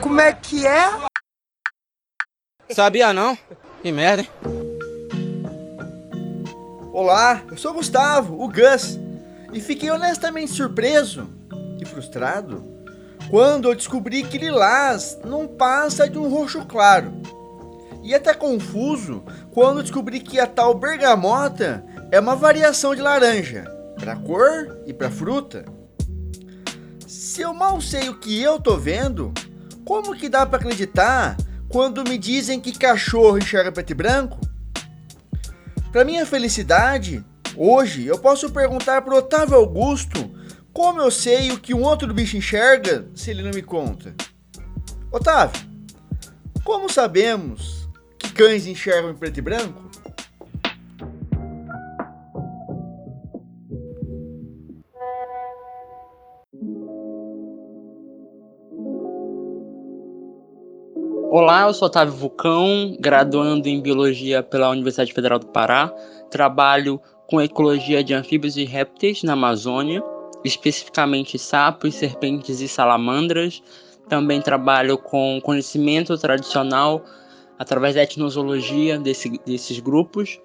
Como é que é? Sabia não? Que merda, hein? Olá, eu sou o Gustavo, o Gus, e fiquei honestamente surpreso e frustrado quando eu descobri que lilás não passa de um roxo claro. E até confuso quando descobri que a tal bergamota é uma variação de laranja, para cor e para fruta. Se eu mal sei o que eu tô vendo, como que dá para acreditar quando me dizem que cachorro enxerga preto e branco? Para minha felicidade, hoje eu posso perguntar para Otávio Augusto como eu sei o que um outro bicho enxerga se ele não me conta. Otávio, como sabemos que cães enxergam em preto e branco? Olá, eu sou Otávio Vulcão, graduando em Biologia pela Universidade Federal do Pará. Trabalho com ecologia de anfíbios e répteis na Amazônia, especificamente sapos, serpentes e salamandras. Também trabalho com conhecimento tradicional através da etnozoologia desse, desses grupos.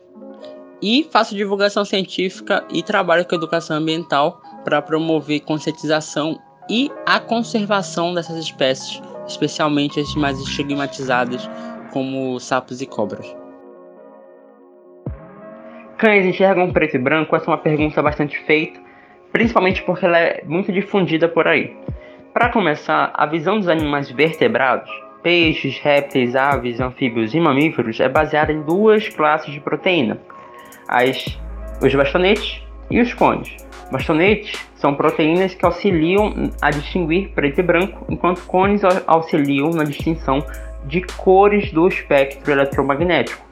E faço divulgação científica e trabalho com educação ambiental para promover conscientização e a conservação dessas espécies especialmente as mais estigmatizadas, como sapos e cobras. Cães enxergam preto e branco? Essa é uma pergunta bastante feita, principalmente porque ela é muito difundida por aí. Para começar, a visão dos animais vertebrados, peixes, répteis, aves, anfíbios e mamíferos, é baseada em duas classes de proteína: as, os bastonetes e os cones. Bastonetes são proteínas que auxiliam a distinguir preto e branco, enquanto cones auxiliam na distinção de cores do espectro eletromagnético,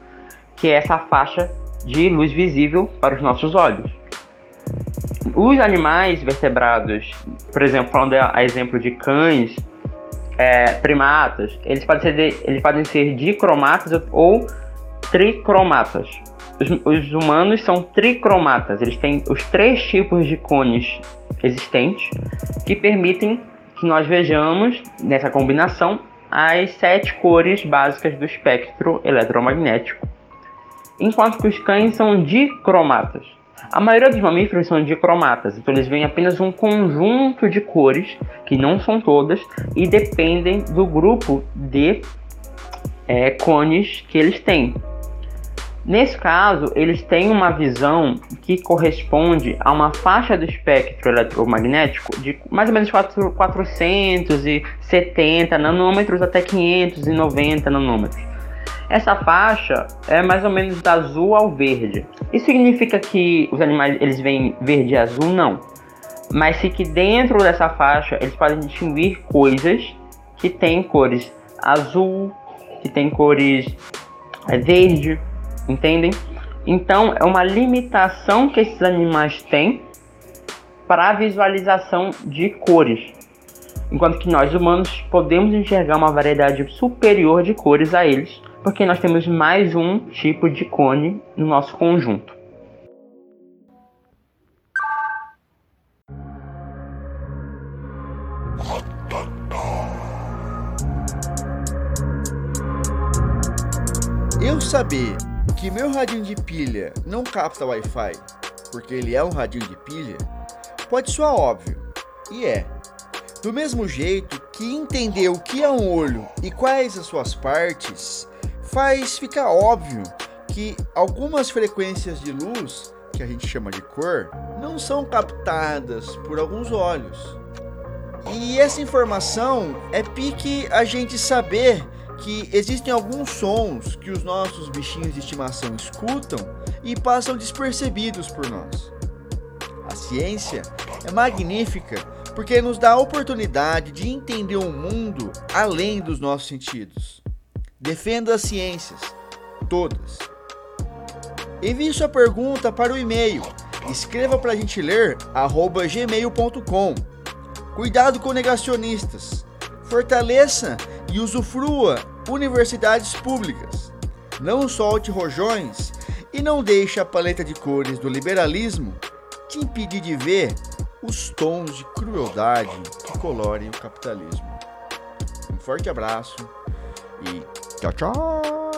que é essa faixa de luz visível para os nossos olhos. Os animais vertebrados, por exemplo, falando a exemplo de cães, é, primatas, eles podem, ser de, eles podem ser dicromatas ou tricromatas. Os, os, humanos são tricromatas, eles têm os três tipos de cones existentes que permitem que nós vejamos nessa combinação as sete cores básicas do espectro eletromagnético, enquanto que os cães são dicromatas. A maioria dos mamíferos são dicromatas, então eles veem apenas um conjunto de cores, que não são todas, e dependem do grupo de é, cones que eles têm. Nesse caso, eles têm uma visão que corresponde a uma faixa do espectro eletromagnético de mais ou menos 4, 470 nanômetros até 590 nanômetros. Essa faixa é mais ou menos da azul ao verde. Isso significa que os animais eles veem verde e azul? Não. Mas se que dentro dessa faixa eles podem distinguir coisas que têm cores azul, que têm cores é, verde, entendem? Então é uma limitação que esses animais têm para a visualização de cores, enquanto que nós humanos podemos enxergar uma variedade superior de cores a eles, porque nós temos mais um tipo de cone no nosso conjunto. Eu saber que meu radinho de pilha não capta Wi-Fi porque ele é um radinho de pilha, pode soar óbvio, e é. Do mesmo jeito que entender o que é um olho e quais as suas partes faz ficar óbvio que algumas frequências de luz, que a gente chama de cor, não são captadas por alguns olhos. E essa informação é pique a gente saber que existem alguns sons que os nossos bichinhos de estimação escutam e passam despercebidos por nós. A ciência é magnífica porque nos dá a oportunidade de entender o mundo além dos nossos sentidos. Defenda as ciências, todas. Envie sua pergunta para o e-mail. Escreva para a gente ler gmail.com. Cuidado com negacionistas. Fortaleça e usufrua universidades públicas. Não solte rojões e não deixe a paleta de cores do liberalismo te impedir de ver os tons de crueldade que colorem o capitalismo. Um forte abraço e tchau, tchau!